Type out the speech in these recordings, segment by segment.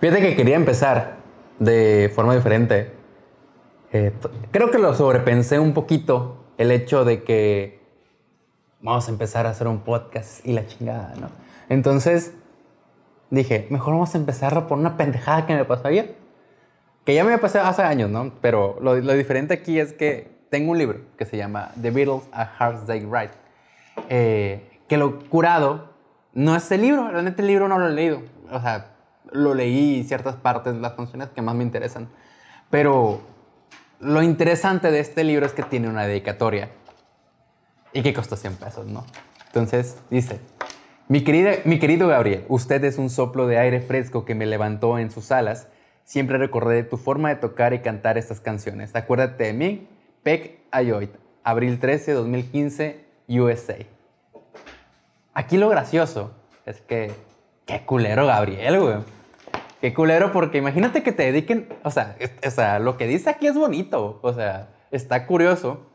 Fíjate que quería empezar de forma diferente. Eh, creo que lo sobrepensé un poquito el hecho de que vamos a empezar a hacer un podcast y la chingada, ¿no? Entonces dije, mejor vamos a empezar por una pendejada que me pasó ayer. Que ya me pasado hace años, ¿no? Pero lo, lo, diferente aquí es que tengo un libro que se llama The Beatles A Hard Day Ride. Eh, que lo curado no es el libro, realmente el libro no lo he leído. O sea, lo leí ciertas partes, las canciones que más me interesan. Pero lo interesante de este libro es que tiene una dedicatoria y que costó 100 pesos, ¿no? Entonces dice, mi, querida, mi querido Gabriel, usted es un soplo de aire fresco que me levantó en sus alas. Siempre recordaré tu forma de tocar y cantar estas canciones. Acuérdate de mí, Peck Ayoit, abril 13, 2015, USA. Aquí lo gracioso es que, qué culero Gabriel, güey. Qué culero, porque imagínate que te dediquen, o sea, o sea, lo que dice aquí es bonito, o sea, está curioso,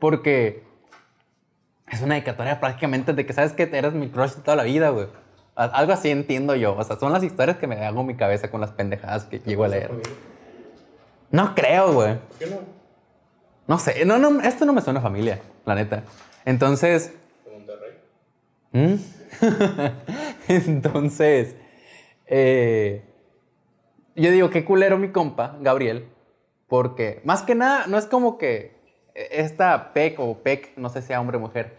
porque es una dedicatoria prácticamente de que sabes que eres mi crush toda la vida, güey. Algo así entiendo yo, o sea, son las historias que me hago en mi cabeza con las pendejadas que llego a leer. No creo, güey. ¿Por qué no? No sé, no, no, esto no me suena a familia, la neta. Entonces... ¿Mm? Entonces, eh, yo digo, qué culero mi compa, Gabriel, porque más que nada, no es como que esta Peck o Peck, no sé si sea hombre o mujer,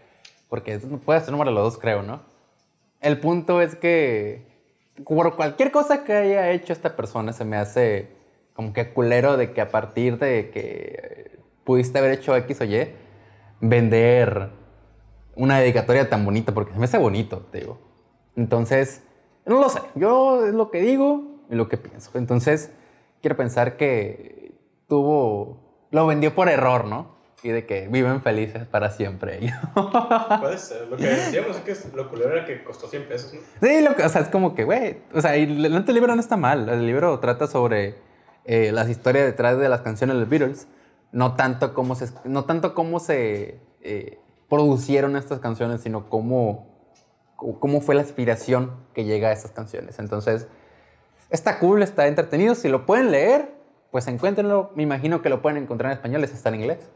porque puede ser número de los dos, creo, ¿no? El punto es que por cualquier cosa que haya hecho esta persona, se me hace como que culero de que a partir de que pudiste haber hecho X o Y, vender una dedicatoria tan bonita, porque se me hace bonito, te digo. Entonces, no lo sé, yo es lo que digo, en lo que pienso. Entonces, quiero pensar que tuvo, lo vendió por error, ¿no? Y de que viven felices para siempre. Puede ser. Lo que decíamos es que lo culero era que costó 100 pesos, ¿no? Sí, lo o sea, es como que, güey, o sea, el, el libro no está mal. El libro trata sobre eh, las historias detrás de las canciones de los Beatles. No tanto cómo se, no tanto cómo se eh, producieron estas canciones, sino cómo, cómo fue la inspiración que llega a estas canciones. Entonces, Está cool, está entretenido. Si lo pueden leer, pues encuéntrenlo. Me imagino que lo pueden encontrar en español, está en inglés.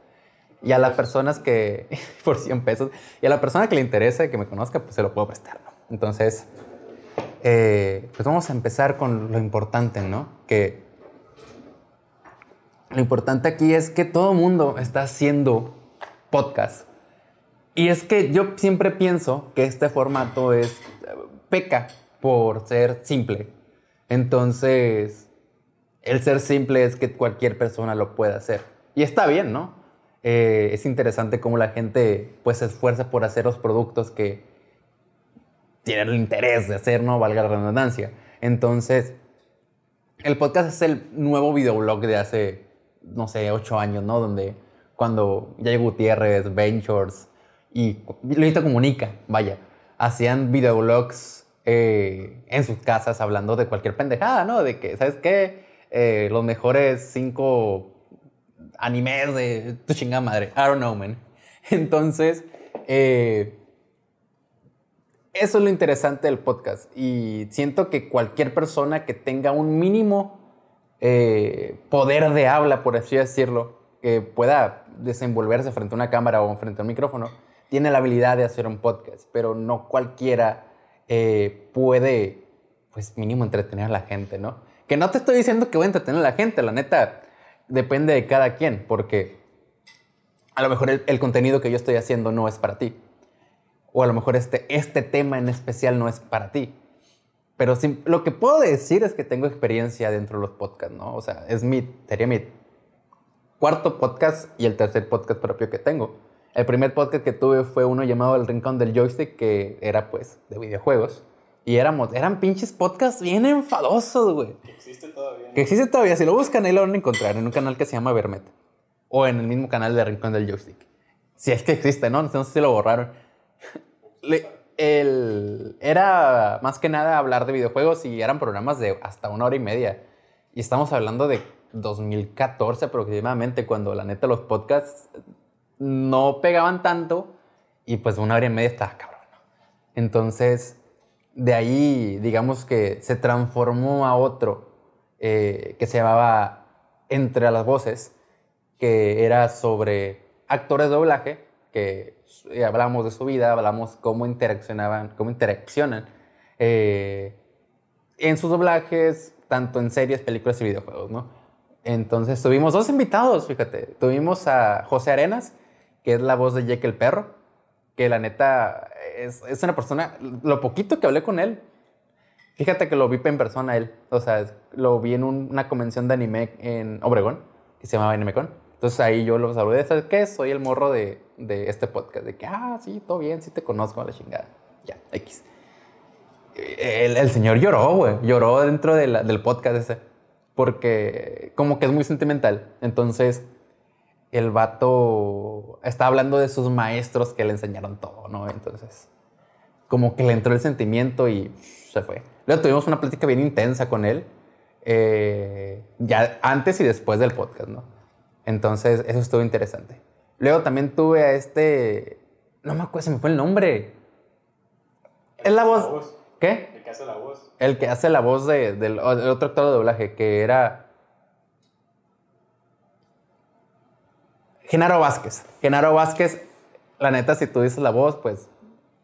Y a las personas que, por 100 pesos, y a la persona que le interese, que me conozca, pues se lo puedo prestar, ¿no? Entonces, eh, pues vamos a empezar con lo importante, ¿no? Que lo importante aquí es que todo mundo está haciendo podcast. Y es que yo siempre pienso que este formato es peca por ser simple. Entonces, el ser simple es que cualquier persona lo pueda hacer. Y está bien, ¿no? Eh, es interesante cómo la gente pues se esfuerza por hacer los productos que tienen el interés de hacer, ¿no? Valga la redundancia. Entonces, el podcast es el nuevo videoblog de hace, no sé, ocho años, ¿no? Donde cuando Jay Gutiérrez, Ventures y Luisito Comunica, vaya, hacían videoblogs eh, en sus casas hablando de cualquier pendejada, ¿no? De que, ¿sabes qué? Eh, los mejores cinco animes de tu chingada madre. I don't know, man. Entonces, eh, eso es lo interesante del podcast. Y siento que cualquier persona que tenga un mínimo poder de habla, por así decirlo, que pueda desenvolverse frente a una cámara o frente a un micrófono, tiene la habilidad de hacer un podcast, pero no cualquiera eh, puede, pues mínimo, entretener a la gente, ¿no? Que no te estoy diciendo que voy a entretener a la gente, la neta, depende de cada quien, porque a lo mejor el, contenido que yo estoy haciendo no es para ti. O a lo mejor este, este tema en especial no es para ti. Pero lo que puedo decir es que tengo experiencia dentro de los podcasts, ¿no? O sea, es mi, sería mi cuarto podcast y el tercer podcast propio que tengo. El primer podcast que tuve fue uno llamado El Rincón del Joystick, que era pues de videojuegos. Y éramos, eran pinches podcasts bien enfadosos, güey. Que existe todavía. Que existe todavía. Si lo buscan, ahí lo van a encontrar en un canal que se llama Vermet. O en el mismo canal de Rincón del Joystick. Si es que existe, ¿no? No sé si lo borraron. el, era más que nada hablar de videojuegos y eran programas de hasta una hora y media. Y estamos hablando de 2014 aproximadamente, cuando la neta los podcasts no pegaban tanto y pues una hora y media estaba cabrón. Entonces, de ahí, digamos que se transformó a otro eh, que se llamaba Entre las Voces, que era sobre actores de doblaje, que eh, hablamos de su vida, hablamos cómo interaccionaban, cómo interaccionan eh, en sus doblajes, tanto en series, películas y videojuegos, ¿no? Entonces tuvimos dos invitados, fíjate. Tuvimos a José Arenas, que es la voz de Jake el Perro, que la neta es, es una persona, lo poquito que hablé con él, fíjate que lo vi en persona él, o sea, lo vi en un- una convención de anime en Obregón, que se llamaba AnimeCon. Entonces ahí yo lo saludé, ¿sabes qué? Soy el morro de, de este podcast, de que, ah, sí, todo bien, sí te conozco a la chingada. Ya, X. El, el señor lloró, güey, lloró dentro de la- del podcast ese, porque como que es muy sentimental. Entonces el vato está hablando de sus maestros que le enseñaron todo, ¿no? Entonces, como que le entró el sentimiento y se fue. Luego tuvimos una plática bien intensa con él, eh, ya antes y después del podcast, ¿no? Entonces, eso estuvo interesante. Luego también tuve a este, no me acuerdo, se me fue el nombre. Es la voz, ¿qué? El que hace la voz. El que hace la voz de- del, del otro actor de doblaje, que era Genaro Vázquez. Genaro Vázquez, la neta, si tú dices la voz, pues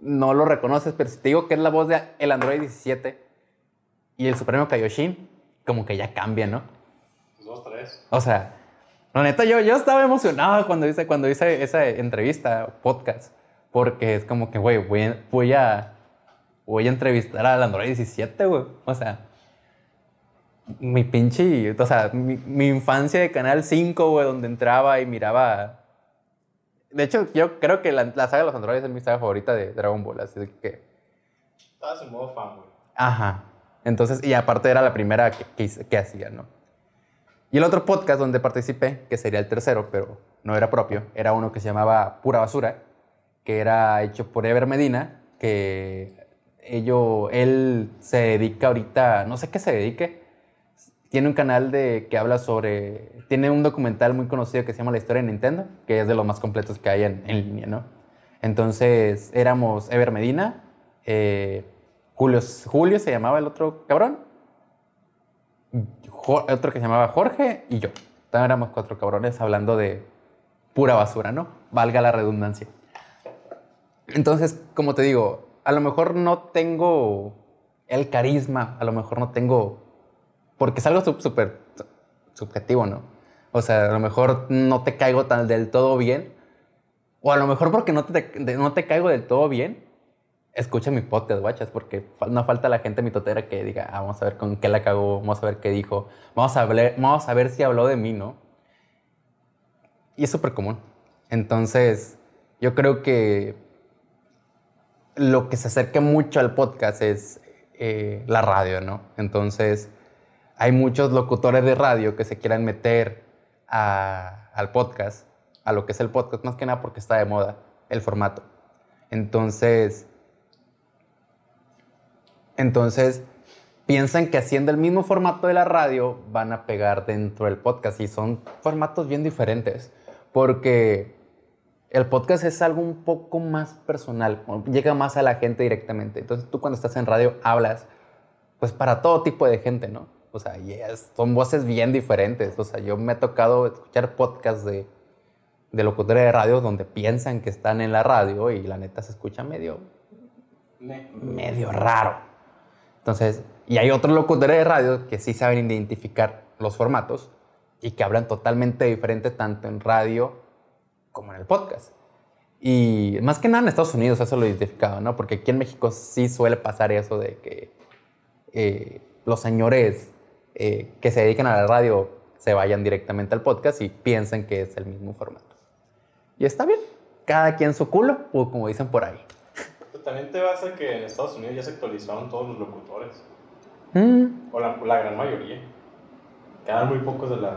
no lo reconoces, pero si te digo que es la voz de el Android 17 y el Supremo Kaioshin, como que ya cambia, ¿no? Pues Dos, tres. O sea, la neta, yo, yo estaba emocionado cuando hice, cuando hice esa entrevista, podcast, porque es como que, güey, voy, voy a, voy a entrevistar al Android 17, güey. O sea, mi pinche, o sea, mi, mi infancia de Canal 5, güey, donde entraba y miraba... De hecho, yo creo que la, la saga de los androides es mi saga favorita de Dragon Ball, así que... Estabas en modo fan, güey. Ajá. Entonces, y aparte era la primera que, que, que hacía, ¿no? Y el otro podcast donde participé, que sería el tercero, pero no era propio, era uno que se llamaba Pura Basura, que era hecho por Ever Medina, que ello, él se dedica ahorita, no sé qué se dedique, tiene un canal de, que habla sobre, tiene un documental muy conocido que se llama La historia de Nintendo, que es de los más completos que hay en, línea, ¿no? Entonces éramos Ever Medina, eh, Julio, Julio se llamaba el otro cabrón, otro que se llamaba Jorge y yo. También éramos cuatro cabrones hablando de pura basura, ¿no? Valga la redundancia. Entonces, como te digo, a lo mejor no tengo el carisma, a lo mejor no tengo, porque es algo súper subjetivo, ¿no? O sea, a lo mejor no te caigo tan del todo bien, o a lo mejor porque no te, no te caigo del todo bien, escucha mi podcast, guachas, porque no falta la gente mitotera que diga, ah, vamos a ver con qué la cagó, vamos a ver qué dijo, vamos a, hablar, vamos a ver si habló de mí, ¿no? Y es súper común. Entonces, yo creo que lo que se acerca mucho al podcast es eh, la radio, ¿no? Entonces, hay muchos locutores de radio que se quieran meter al podcast, a lo que es el podcast, más que nada porque está de moda el formato. Entonces, entonces piensan que haciendo el mismo formato de la radio van a pegar dentro del podcast y son formatos bien diferentes porque el podcast es algo un poco más personal, llega más a la gente directamente. Entonces tú cuando estás en radio hablas pues para todo tipo de gente, ¿no? O sea, y es- son voces bien diferentes. O sea, yo me ha tocado escuchar podcasts de, de locutores de radio donde piensan que están en la radio y la neta se escucha medio, Ne. medio raro. Entonces, y hay otros locutores de radio que sí saben identificar los formatos y que hablan totalmente diferente tanto en radio como en el podcast. Y más que nada en Estados Unidos eso lo he identificado, ¿no? Porque aquí en México sí suele pasar eso de que eh, los señores eh, que se dedican a la radio se vayan directamente al podcast y piensen que es el mismo formato. Y está bien, cada quien su culo, o como dicen por ahí. También te vas a que en Estados Unidos ya se actualizaron todos los locutores. Mm, O la, la gran mayoría. Quedan muy pocos de la,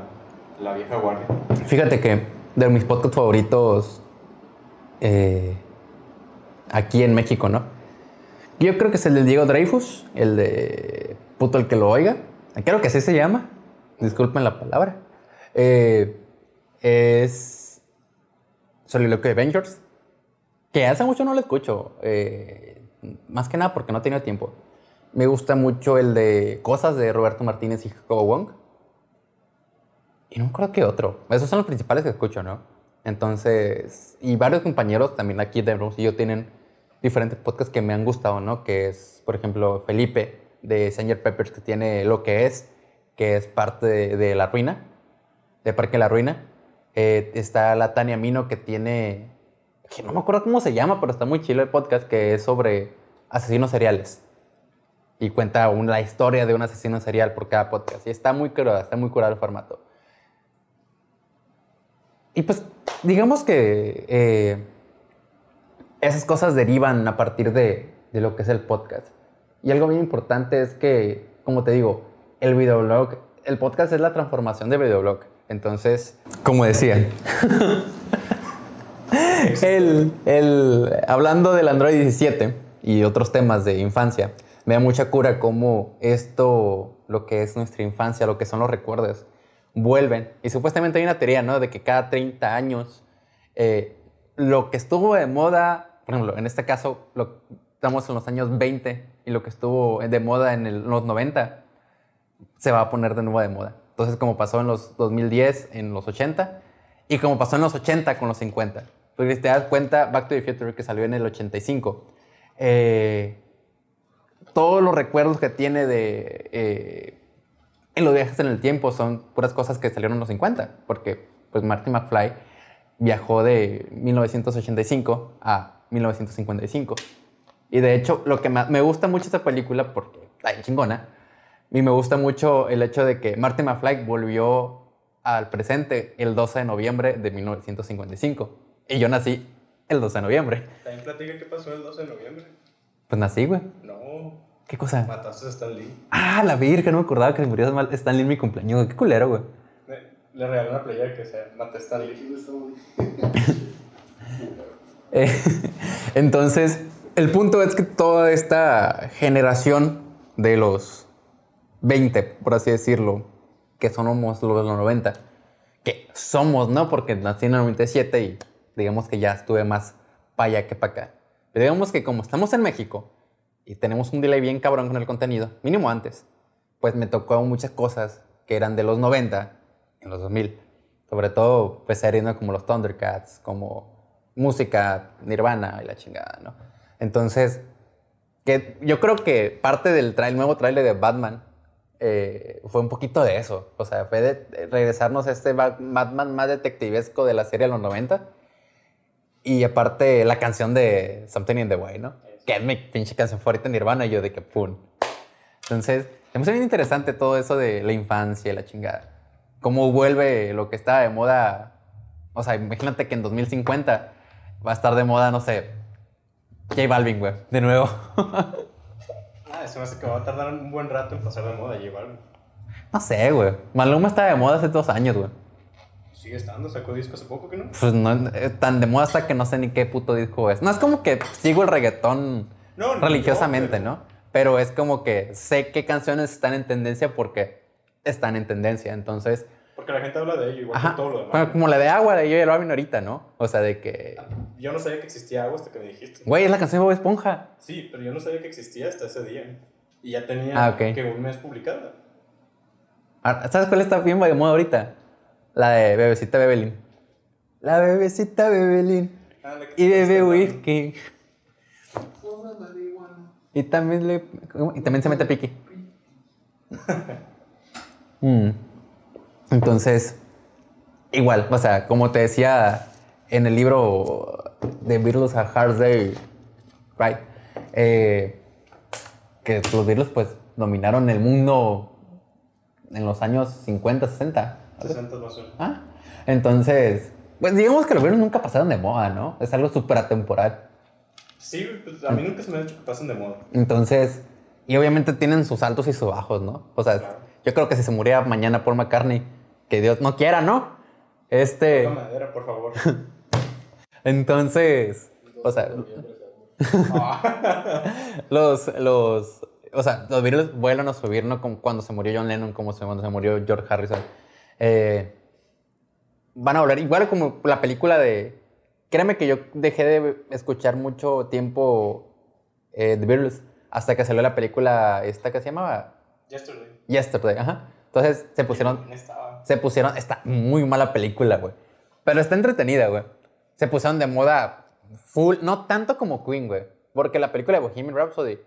de la vieja guardia. Fíjate que de mis podcasts favoritos eh, aquí en México, ¿no? Yo creo que es el de Diego Dreyfus, el de Puto el que lo oiga. Creo que así se llama. Disculpen la palabra. Eh, es Soliloquio Avengers, que hace mucho no lo escucho. eh, más que nada porque no he tiempo. Me gusta mucho el de Cosas de Roberto Martínez y Jacobo Wong. Y no acuerdo qué otro. Esos son los principales que escucho, ¿no? Entonces, y varios compañeros también aquí de Hermosillo tienen diferentes podcasts que me han gustado, ¿no? Que es, por ejemplo, Felipe de Señor Peppers, que tiene Lo que es, que es parte de, La Ruina, de Parque La Ruina. Eh, está la Tania Mino, que tiene, que no me acuerdo cómo se llama, pero está muy chido el podcast, que es sobre asesinos seriales. Y cuenta un- la historia de un asesino serial por cada podcast. Y está muy curado, está muy curado el formato. Y pues, digamos que eh, esas cosas derivan a partir de, de lo que es el podcast. Y algo bien importante es que, como te digo, el videoblog, el podcast es la transformación de videoblog. Entonces, como decía, el, el- hablando del Android 17 y otros temas de infancia, me da mucha cura cómo esto, lo que es nuestra infancia, lo que son los recuerdos, vuelven. Y supuestamente hay una teoría, ¿no? De que cada 30 años, eh, lo que estuvo de moda, por ejemplo, en este caso, lo, estamos en los años 20 y lo que estuvo de moda en el- los 90, se va a poner de nuevo de moda. Entonces, como pasó en los 2010, en los 80, y como pasó en los 80 con los 50. Porque si te das cuenta, Back to the Future, que salió en el 85, eh, todos los recuerdos que tiene de eh, en los viajes en el tiempo son puras cosas que salieron en los 50, porque pues Marty McFly viajó de 1985 a 1955. Y de hecho, lo que me gusta mucho esta película, porque está chingona, y me gusta mucho el hecho de que Marty McFly volvió al presente el 12 de noviembre de 1955. Y yo nací el 12 de noviembre. También platica qué pasó el 12 de noviembre. Pues nací, güey. No, ¿Qué cosa? mataste a Stan Lee. Ah, la virgen, no me acordaba que se murió mal Stan Lee en mi cumpleaños. Qué culero, güey. Le, le regalé una playera que se mata Stan Lee. Eh, entonces, el punto es que toda esta generación de los 20, por así decirlo, que somos los de los 90, que somos, ¿no? Porque nací en el 97 y digamos que ya estuve más para allá que para acá. Pero digamos que como estamos en México y tenemos un delay bien cabrón con el contenido, mínimo antes, pues me tocó muchas cosas que eran de los 90 en los 2000. Sobre todo, pues series como los Thundercats, como música, Nirvana y la chingada, ¿no? Entonces, que yo creo que parte del trail, nuevo trailer de Batman eh, fue un poquito de eso. O sea, fue de regresarnos a este Ba- Batman más detectivesco de la serie de los 90. Y aparte, la canción de Something in the Way, ¿no? Que es mi pinche canción favorita de Nirvana y yo de que pum. Entonces, me parece bien interesante todo eso de la infancia y la chingada. Cómo vuelve lo que estaba de moda. O sea, imagínate que en 2050 va a estar de moda, no sé, J Balvin, güey, de nuevo. Ah, eso me hace que va a tardar un buen rato en pasar de moda llevarlo. no sé, güey. Maluma estaba de moda hace dos años, güey. Sigue estando, sacó disco hace poco que no. Pues no, eh, tan de moda hasta que no sé ni qué puto disco es. No es como que sigo el reggaetón No, religiosamente, no, ¿no? Pero es como que sé qué canciones están en tendencia porque están en tendencia. Entonces, Porque la gente habla de ello, igual ajá. que todo lo demás. Bueno, como la de agua de yo y el Balvin ahorita, ¿no? O sea, de que, Yo no sabía que existía agua hasta que me dijiste. güey, es la canción de Bob Esponja. Sí, pero yo no sabía que existía hasta ese día. Y ya tenía Ah, que un mes publicada. Ah, ¿Sabes cuál está bien de moda ahorita? La de Bebecita Bebelín. La Bebecita Bebelín. Ah, Y bebe whisky. Y también le. Y también se mete piqui. Mm. Entonces, igual, o sea, como te decía en el libro de Beatles a Hard Day, right? Eh, que los Beatles pues dominaron el mundo en los años 50, 60. 60 más uno. Ah, entonces, pues digamos que los Beatles nunca pasaron de moda, ¿no? Es algo súper atemporal. Sí, pues a mí nunca se me ha dicho que pasen de moda. Entonces, y obviamente tienen sus altos y sus bajos, ¿no? O sea, Claro. yo creo que si se muriera mañana Paul McCartney, que Dios no quiera, ¿no? Este, Toca madera, por favor. entonces, o sea, los, los, o sea, los Beatles vuelven a subir, ¿no? Como cuando se murió John Lennon, como se- cuando se murió George Harrison. Eh, van a volver, igual como la película de, créeme que yo dejé de escuchar mucho tiempo eh, The Beatles hasta que salió la película esta que se llamaba Yesterday. Yesterday, ajá. Entonces se pusieron. Se pusieron, está muy mala película, güey. Pero está entretenida, güey. Se pusieron de moda full, no tanto como Queen, güey. Porque la película de Bohemian Rhapsody,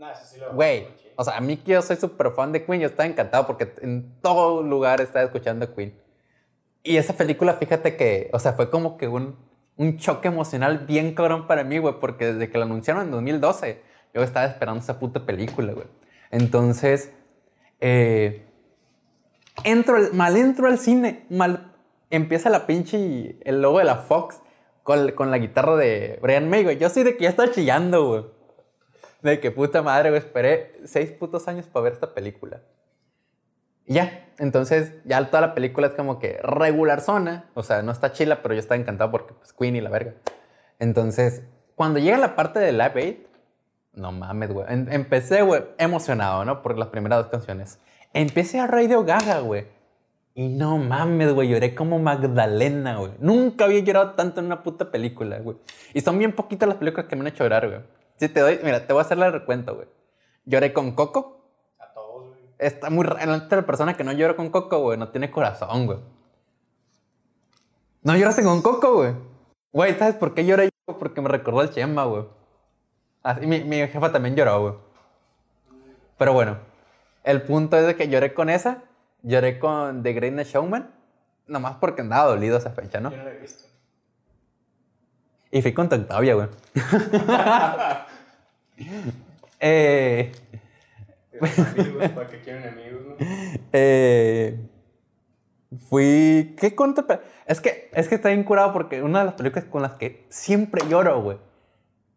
Nah, eso sí lo güey, o sea, a mí que yo soy súper fan de Queen, yo estaba encantado porque en todo lugar estaba escuchando Queen. Y esa película, fíjate que, o sea, fue como que un, un choque emocional bien cabrón para mí, güey, porque desde que la anunciaron en 2012, yo estaba esperando esa puta película, güey. Entonces, eh, entro, al- mal entro al cine, mal empieza la pinche, el logo de la Fox con, con la guitarra de Brian May, güey. Yo soy de que ya estaba chillando, güey. De que puta madre, güey, esperé seis putos años para ver esta película. Y ya, entonces ya toda la película es como que regular zona, o sea, no está chila, pero yo estaba encantado porque pues Queen y la verga. Entonces, cuando llega la parte de Live Aid, no mames, güey. em- empecé, güey, emocionado, ¿no? Por las primeras dos canciones. Empecé a Radio Gaga, güey. Y no mames, güey, lloré como Magdalena, güey. Nunca había llorado tanto en una puta película, güey. Y son bien poquitas las películas que me han hecho llorar, güey. Si te doy, mira, te voy a hacer el recuento, güey. Lloré con Coco. A todos, güey. Está muy raro. La persona que no llora con Coco, güey, no tiene corazón, güey. No lloraste con Coco, güey. Güey, ¿sabes por qué lloré yo? Porque me recordó el Chema, güey. Así, mi, mi jefa también lloró, güey. Pero bueno, el punto es de que lloré con esa. Lloré con The Greatest Showman. Nomás porque andaba dolido esa fecha, ¿no? Yo no lo he visto. Y fui con Octavia, güey. eh, Amigos, para que quieren amigos, ¿no? eh, fui. ¿Qué contra? Es que, es que está bien curado porque una de las películas con las que siempre lloro, güey,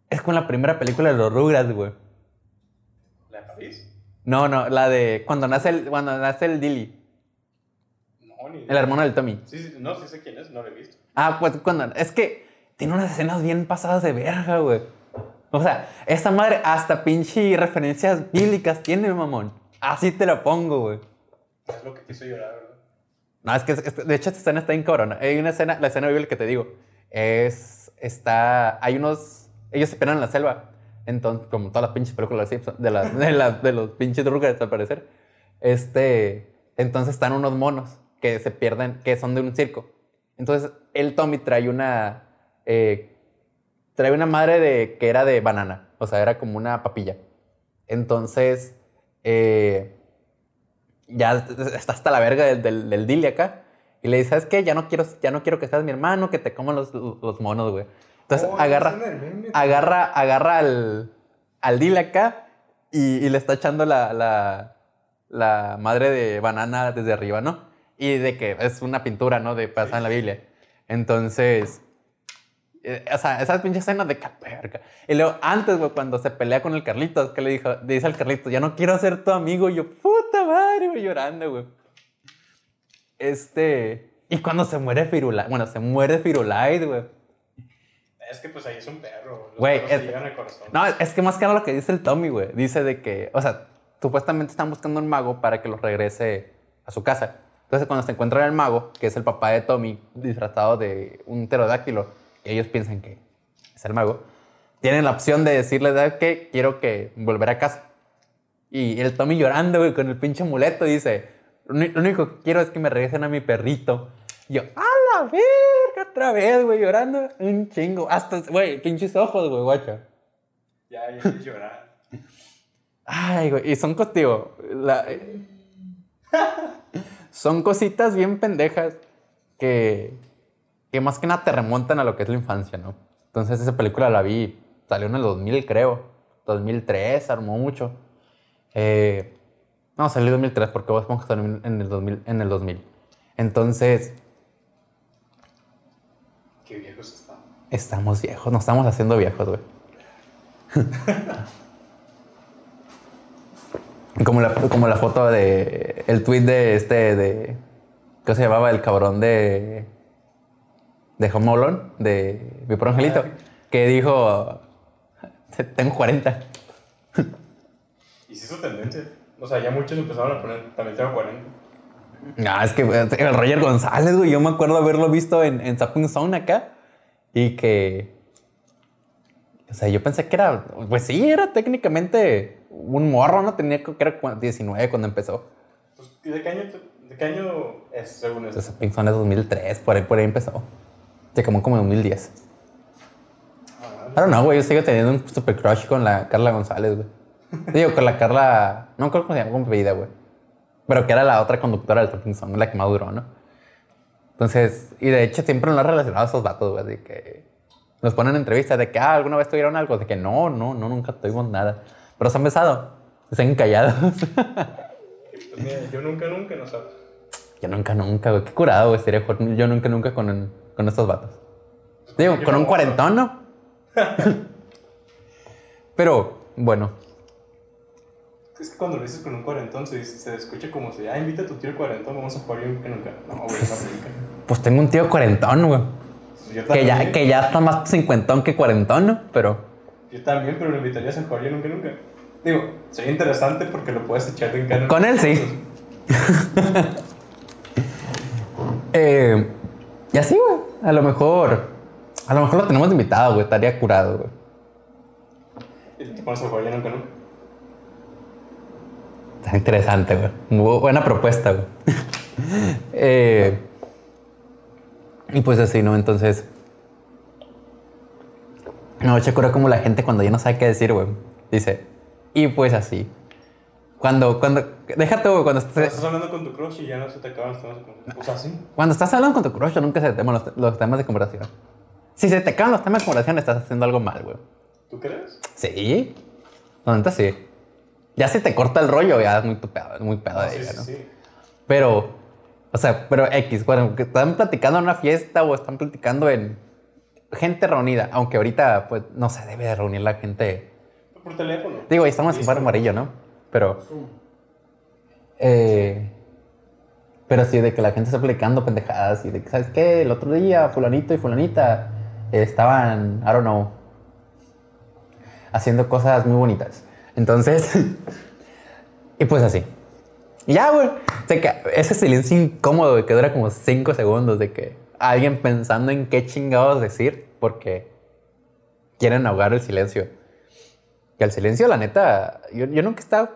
es con la primera película de los Rugrats, güey. ¿La? No, no, la de cuando nace el, cuando nace el Dilly, No, ni el hermano del Tommy. Sí, sí, no, sí sé quién es, no lo he visto. Ah, pues cuando. Es que tiene unas escenas bien pasadas de verga, güey. O sea, esta madre hasta pinche referencias bíblicas tiene, mamón. Así te lo pongo, güey. Es lo que te hizo llorar, ¿verdad? No, es que, es de hecho esta escena está bien cabrona. Hay una escena, la escena bíblica que te digo, es, está, hay unos, ellos se esperan en la selva, entonces, como todas las pinches películas de, Simpson- de, las- de, los pinches Rugrats al parecer, este, entonces están unos monos que se pierden, que son de un circo. Entonces, el Tommy trae una, eh, trae una madre de, que era de banana, o sea, era como una papilla. Entonces, eh, ya está hasta la verga del, del, del acá. Y le dice, ¿sabes qué? Ya no quiero, ya no quiero que seas mi hermano, que te coman los, los monos, güey. Entonces Oh, agarra, agarra, agarra al, al acá y, y le está echando la, la, la madre de banana desde arriba, ¿no? Y de que es una pintura, ¿no? De pasada en la Biblia. Entonces, eh, o sea, esas pinches escenas de caperca. Y luego, antes, güey, cuando se pelea con el Carlitos, que le dijo, le dice al Carlitos, ya no quiero ser tu amigo. Y yo, puta madre, güey, llorando, güey. Este. Y cuando se muere Firulais, bueno, se muere Firulais, güey. Es que pues ahí es un perro. Güey, es- al corazón. No, es que más que nada lo que dice el Tommy, güey. Dice de que, o sea, supuestamente están buscando un mago para que los regrese a su casa. Entonces, cuando se encuentran el mago, que es el papá de Tommy, disfrazado de un pterodáctilo, y ellos piensan que es el mago, tienen la opción de decirle, ¿sabes qué? Quiero que volver a casa. Y el Tommy llorando, güey, con el pinche muleto, dice, lo único que quiero es que me regresen a mi perrito. Y yo, ¡a la verga! Otra vez, güey, llorando. Un chingo. Hasta, güey, pinches ojos, güey, guacha. Ya, ya llorar. Ay, güey, y son contigo. La, eh, son cositas bien pendejas que, que más que nada te remontan a lo que es la infancia, ¿no? Entonces esa película la vi, salió en el 2000, creo. 2003, armó mucho. Eh, no, salió en 2003 porque vos Esponja salió en el 2000. En el 2000. Entonces, Qué viejos están. estamos viejos, nos estamos haciendo viejos, güey. Como la, como la foto de. El tweet de este. de ¿Qué se llamaba? El cabrón de. De Home Alone, de mi pro angelito. Que dijo. Tengo 40. Y se hizo tendencia. O sea, ya muchos empezaron a poner, también tengo 40. Ah, es que eh, el Roger González, güey. Yo me acuerdo haberlo visto en, en Zapping Zone acá. Y que. O sea, yo pensé que era, pues sí, era técnicamente un morro, ¿no? Tenía que era cu- 19 cuando empezó. Pues, ¿y ¿de, qué año, ¿De qué año es, según eso? Pink Song es 2003, por ahí, por ahí empezó. Se como como en 2010. Ah, I don't know, güey, yo sigo teniendo un super crush con la Carla González, güey. Digo, con la Carla, no creo cómo se llama, con vida, güey. Pero que era la otra conductora del Talking Song, la que más duró, ¿no? Entonces, y de hecho siempre nos ha relacionado a esos datos, güey, de que nos ponen entrevistas de que, ah, alguna vez tuvieron algo, de que no, no, no, nunca tuvimos nada. Pero se han besado, se han callados. Pues mira, yo nunca, nunca, no sabes. yo nunca, nunca, güey, qué curado, güey, sería yo nunca, nunca con, con estos vatos. Digo, Yo con un cuarentón, ¿no? Pero, bueno, Es que cuando lo dices con un cuarentón se, dice- se escucha como si, ah, invita a tu tío el cuarentón, vamos a jugar yo nunca, nunca. No, güey, no aplica. pues tengo un tío cuarentón, güey. Yo Que ya, que ya está más cincuentón que cuarentón, ¿no? Pero, Yo también, pero lo invitarías a jugar yo nunca, nunca. Digo, sería interesante porque lo puedes echar de encargo. Con él sí. eh, y así, güey. A lo mejor, a lo mejor lo tenemos invitado, güey. Estaría curado, güey. Y te pones a jugar yo nunca, nunca. Está interesante, güey. Muy buena propuesta, güey. Eh, y pues así, ¿no? Entonces. No, che, cura como la gente cuando ya no sabe qué decir, güey. Dice, y pues así. Cuando, cuando, déjate, güey, cuando Cuando estés, estás hablando con tu crush y ya no se te acaban los temas. con- O sea, sí. cuando estás hablando con tu crush, nunca se te teman los, los temas de conversación. Si se te acaban los temas de conversación, estás haciendo algo mal, güey. ¿Tú crees? Sí. No, neta sí. Ya si te corta el rollo, ya es muy pedo, es muy pedo de ella, ¿no? Pero, o sea, pero X, bueno, que están platicando en una fiesta o están platicando en gente reunida, aunque ahorita, pues, no se debe de reunir la gente. Por teléfono. Digo, ahí estamos en sí. amarillo, ¿no? Pero, eh, pero sí, de que la gente está platicando pendejadas y de que, ¿sabes qué? El otro día, fulanito y fulanita eh, estaban, I don't know, haciendo cosas muy bonitas. Entonces, y pues así. Y ya, güey. O que ese silencio incómodo que dura como cinco segundos de que alguien pensando en qué chingados decir porque quieren ahogar el silencio. Que el silencio, la neta, yo, yo nunca he estado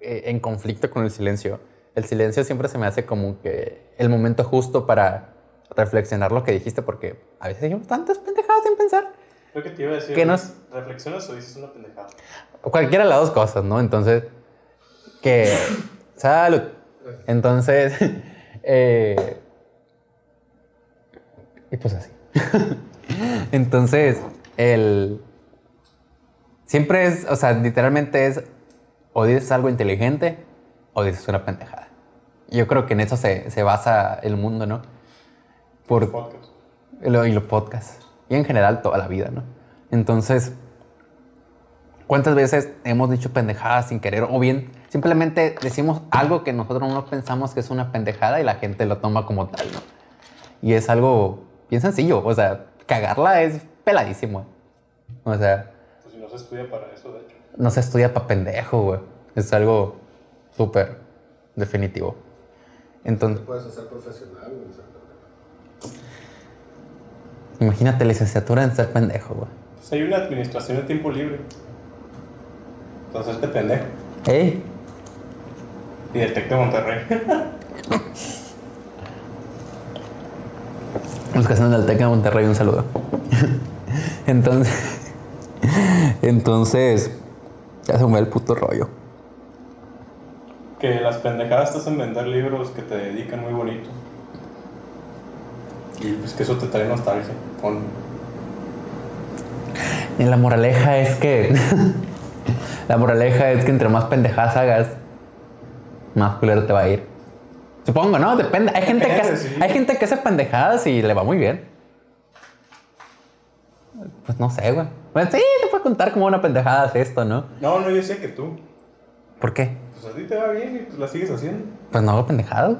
eh, en conflicto con el silencio. El silencio siempre se me hace como que el momento justo para reflexionar lo que dijiste porque a veces hay tantas pendejadas sin pensar. Creo que te iba a decir. ¿Qué nos- ¿Reflexionas o dices una pendejada? Cualquiera de las dos cosas, ¿no? Entonces, que... Salud. Entonces, eh, y pues así. Entonces, el... Siempre es, o sea, literalmente es o dices algo inteligente o dices una pendejada. Yo creo que en eso se, se basa el mundo, ¿no? Por, Podcast. y lo- y los podcasts. Y en general toda la vida, ¿no? Entonces, ¿cuántas veces hemos dicho pendejadas sin querer? O bien, simplemente decimos algo que nosotros no pensamos que es una pendejada y la gente lo toma como tal, ¿no? Y es algo bien sencillo. O sea, cagarla es peladísimo. O sea, Pues si no se estudia para eso, de hecho. no se estudia para pendejo, güey. Es algo súper definitivo. Entonces, puedes hacer profesional, güey. Imagínate licenciatura en ser pendejo, güey. Pues hay una administración de tiempo libre. Entonces, este pendejo. ¡Ey! Y del Tec de Monterrey. Los que hacen del TEC de Monterrey, un saludo. entonces, entonces, ya se me el puto rollo. que las pendejadas te hacen vender libros que te dedican muy bonito. Y pues que eso te trae nostalgia. Con... Y la moraleja es que, la moraleja es que entre más pendejadas hagas, más culero te va a ir. Supongo, ¿no? Depende. Hay gente, que hace, sí. hay gente que hace pendejadas y le va muy bien. Pues no sé, güey. Pues sí, te puedo contar como una pendejada hace esto, ¿no? No, no, yo sé que tú. ¿Por qué? Pues a ti te va bien y pues la sigues haciendo. Pues no hago pendejadas.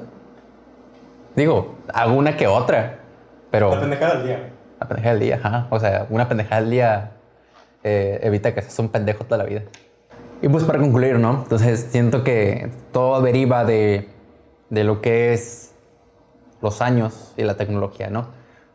Digo, hago una que otra, pero La pendejada del día. la pendejada del día, ajá. O sea, una pendejada del día eh, evita que seas un pendejo toda la vida. Y pues para concluir, ¿no? Entonces siento que todo deriva de, de lo que es los años y la tecnología, ¿no?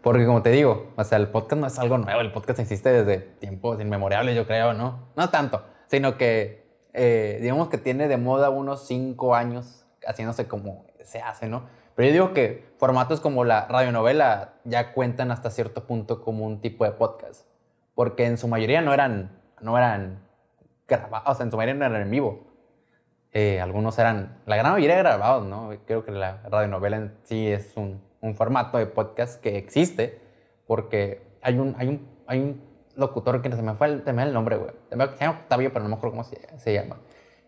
Porque como te digo, o sea, el podcast no es algo nuevo, el podcast existe desde tiempos inmemorables, yo creo, ¿no? No tanto, sino que eh, digamos que tiene de moda unos cinco años haciéndose como se hace, ¿no? Pero yo digo que formatos como la radionovela ya cuentan hasta cierto punto como un tipo de podcast, porque en su mayoría no eran, no eran grabados, o sea, en su mayoría no eran en vivo. Eh, algunos eran, la gran mayoría grabados, ¿no? Creo que la radionovela en sí es un, un formato de podcast que existe, porque hay un, hay un, hay un locutor que se me fue el, se me el nombre, güey. Se llama Octavio, pero no me acuerdo cómo se, se llama.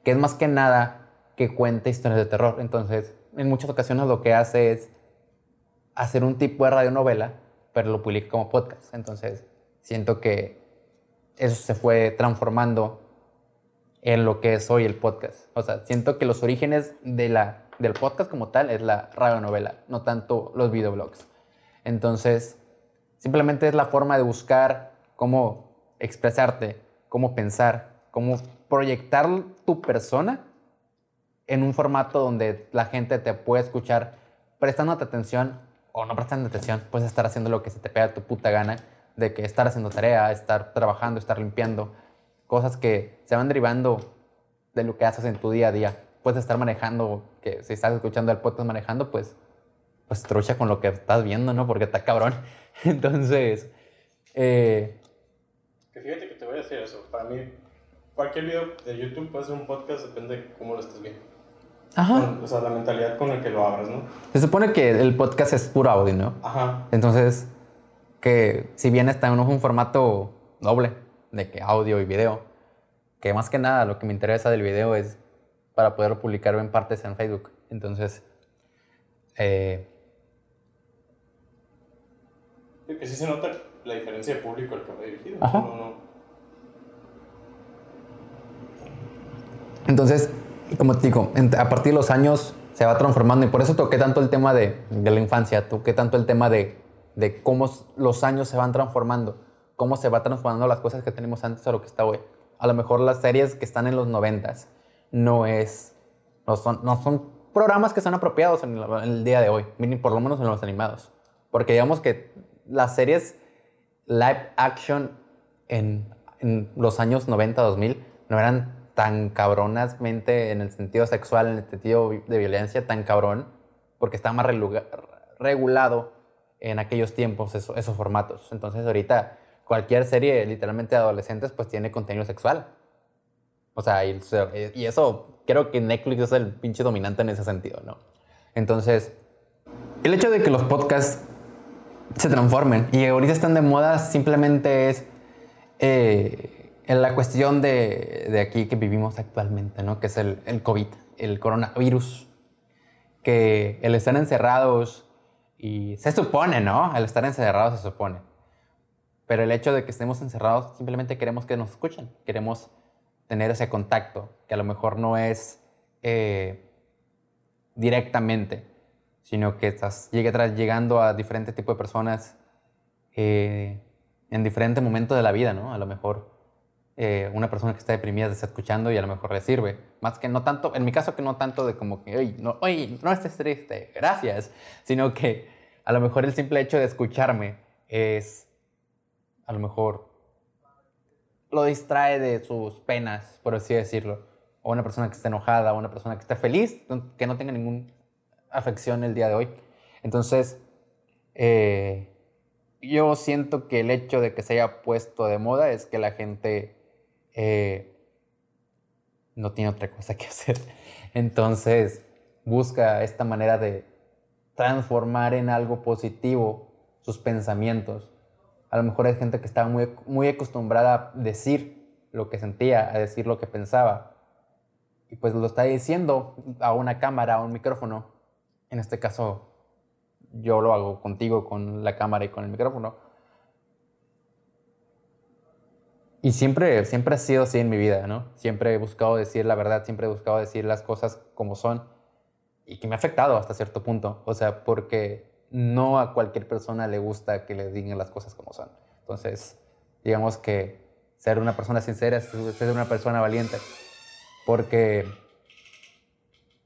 Que es más que nada que cuenta historias de terror. Entonces, en muchas ocasiones lo que hace es hacer un tipo de radionovela, pero lo publica como podcast. Entonces, siento que eso se fue transformando en lo que es hoy el podcast. O sea, siento que los orígenes de la, del podcast como tal es la radionovela, no tanto los videoblogs. Entonces, simplemente es la forma de buscar cómo expresarte, cómo pensar, cómo proyectar tu persona en un formato donde la gente te puede escuchar prestándote atención o no prestando atención, puedes estar haciendo lo que se te pega tu puta gana, de que estar haciendo tarea, estar trabajando, estar limpiando, cosas que se van derivando de lo que haces en tu día a día. Puedes estar manejando, que si estás escuchando el podcast manejando, pues, pues trucha con lo que estás viendo, ¿no? Porque está cabrón. Entonces, eh, Que fíjate que te voy a decir eso. Para mí, cualquier video de YouTube puede ser un podcast, depende de cómo lo estés viendo. Ajá. Con- o sea, la mentalidad con la que lo abras, ¿no? Se supone que el podcast es puro audio, ¿no? Ajá. Entonces, que si bien está en un formato doble, de que audio y video, que más que nada lo que me interesa del video es para poder publicarlo en partes en Facebook. Entonces, eh, Sí, Que sí se nota la diferencia de público al que va dirigido. Ajá. No, no. entonces, como te digo, a partir de los años se va transformando y por eso toqué tanto el tema de, de la infancia, toqué tanto el tema de, de cómo los años se van transformando, cómo se va transformando las cosas que tenemos antes a lo que está hoy. A lo mejor las series que están en los noventas no es, no son, no son programas que son apropiados en el, en el día de hoy, por lo menos en los animados. Porque digamos que las series live action en, en los años 90, 2000 no eran tan cabronasmente en el sentido sexual, en el sentido de violencia, tan cabrón, porque estaba más regulado en aquellos tiempos eso- esos formatos. Entonces ahorita cualquier serie literalmente adolescentes pues tiene contenido sexual. O sea, y, y eso creo que Netflix es el pinche dominante en ese sentido, ¿no? Entonces, el hecho de que los podcasts se transformen y ahorita están de moda simplemente es eh, en la cuestión de, de aquí que vivimos actualmente, ¿no? Que es el, el COVID, el coronavirus. Que el estar encerrados y se supone, ¿no? El estar encerrados se supone. Pero el hecho de que estemos encerrados simplemente queremos que nos escuchen, queremos tener ese contacto, que a lo mejor no es eh, directamente, sino que estás llegando a diferentes tipos de personas eh, en diferentes momentos de la vida, ¿no? A lo mejor eh, una persona que está deprimida está escuchando y a lo mejor le sirve. Más que no tanto, en mi caso que no tanto de como que, oye, no, oye, no estés triste, gracias, sino que a lo mejor el simple hecho de escucharme es, a lo mejor, lo distrae de sus penas, por así decirlo. O una persona que esté enojada, o una persona que esté feliz, que no tenga ninguna afección el día de hoy. Entonces, eh, yo siento que el hecho de que se haya puesto de moda es que la gente eh, no tiene otra cosa que hacer. Entonces, busca esta manera de transformar en algo positivo sus pensamientos. A lo mejor hay gente que estaba muy, muy acostumbrada a decir lo que sentía, a decir lo que pensaba. Y pues lo está diciendo a una cámara, a un micrófono. En este caso, yo lo hago contigo con la cámara y con el micrófono. Y siempre, siempre ha sido así en mi vida, ¿no? Siempre he buscado decir la verdad, siempre he buscado decir las cosas como son. Y que me ha afectado hasta cierto punto. O sea, porque no a cualquier persona le gusta que le digan las cosas como son. Entonces, digamos que ser una persona sincera es ser una persona valiente. Porque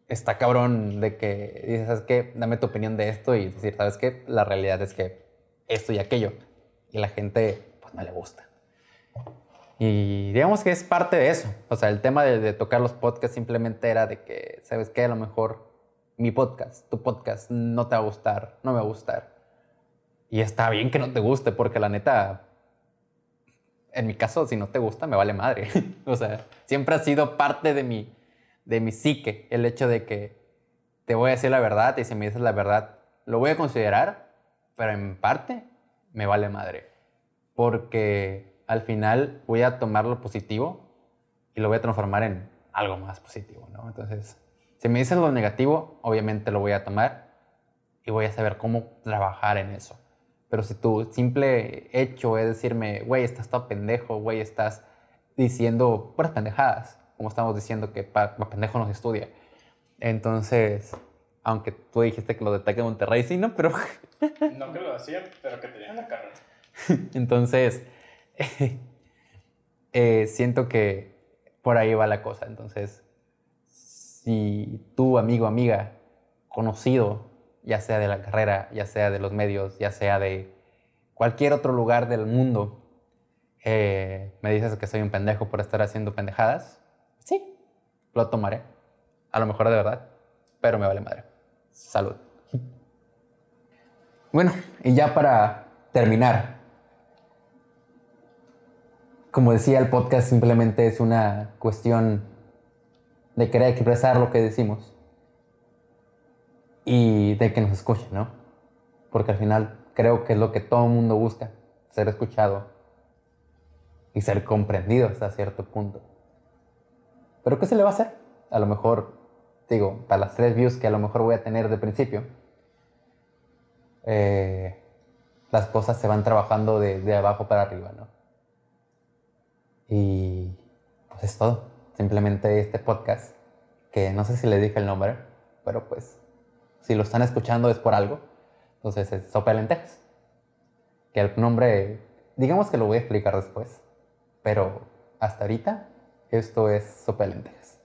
está cabrón de que dices, ¿sabes qué? Dame tu opinión de esto y decir, ¿sabes qué? La realidad es que esto y aquello. Y la gente, pues no le gusta. Y digamos que es parte de eso. O sea, el tema de, de tocar los podcasts simplemente era de que, ¿sabes qué? A lo mejor mi podcast, tu podcast, no te va a gustar, no me va a gustar. Y está bien que no te guste, porque la neta, en mi caso, si no te gusta, me vale madre. o sea, siempre ha sido parte de mi, de mi psique el hecho de que te voy a decir la verdad y si me dices la verdad, lo voy a considerar, pero en parte me vale madre. Porque al final voy a tomar lo positivo y lo voy a transformar en algo más positivo, ¿no? Entonces, si me dices lo negativo, obviamente lo voy a tomar y voy a saber cómo trabajar en eso. Pero si tu simple hecho es decirme, güey, estás todo pendejo, güey, estás diciendo puras pendejadas, como estamos diciendo que para pendejo no se estudia. Entonces, aunque tú dijiste que lo de de Monterrey, sí, ¿no? Pero... no que lo hacían, pero que tenían la carrera. Entonces, eh, siento que por ahí va la cosa. Entonces, si tu amigo, amiga, conocido, ya sea de la carrera, ya sea de los medios, ya sea de cualquier otro lugar del mundo, eh, me dices que soy un pendejo por estar haciendo pendejadas, sí, lo tomaré. A lo mejor de verdad, pero me vale madre. Salud. Bueno, y ya para terminar, como decía, el podcast simplemente es una cuestión de querer expresar lo que decimos y de que nos escuchen, ¿no? Porque al final creo que es lo que todo mundo busca, ser escuchado y ser comprendido hasta cierto punto. Pero ¿qué se le va a hacer? A lo mejor, digo, para las tres views que a lo mejor voy a tener de principio, eh, las cosas se van trabajando de abajo para arriba, ¿no? Y pues es todo. Simplemente este podcast, que no sé si le dije el nombre, pero pues si lo están escuchando es por algo. Entonces es Sopa Lentejas. Que el nombre, digamos que lo voy a explicar después, pero hasta ahorita esto es Sopa Lentejas.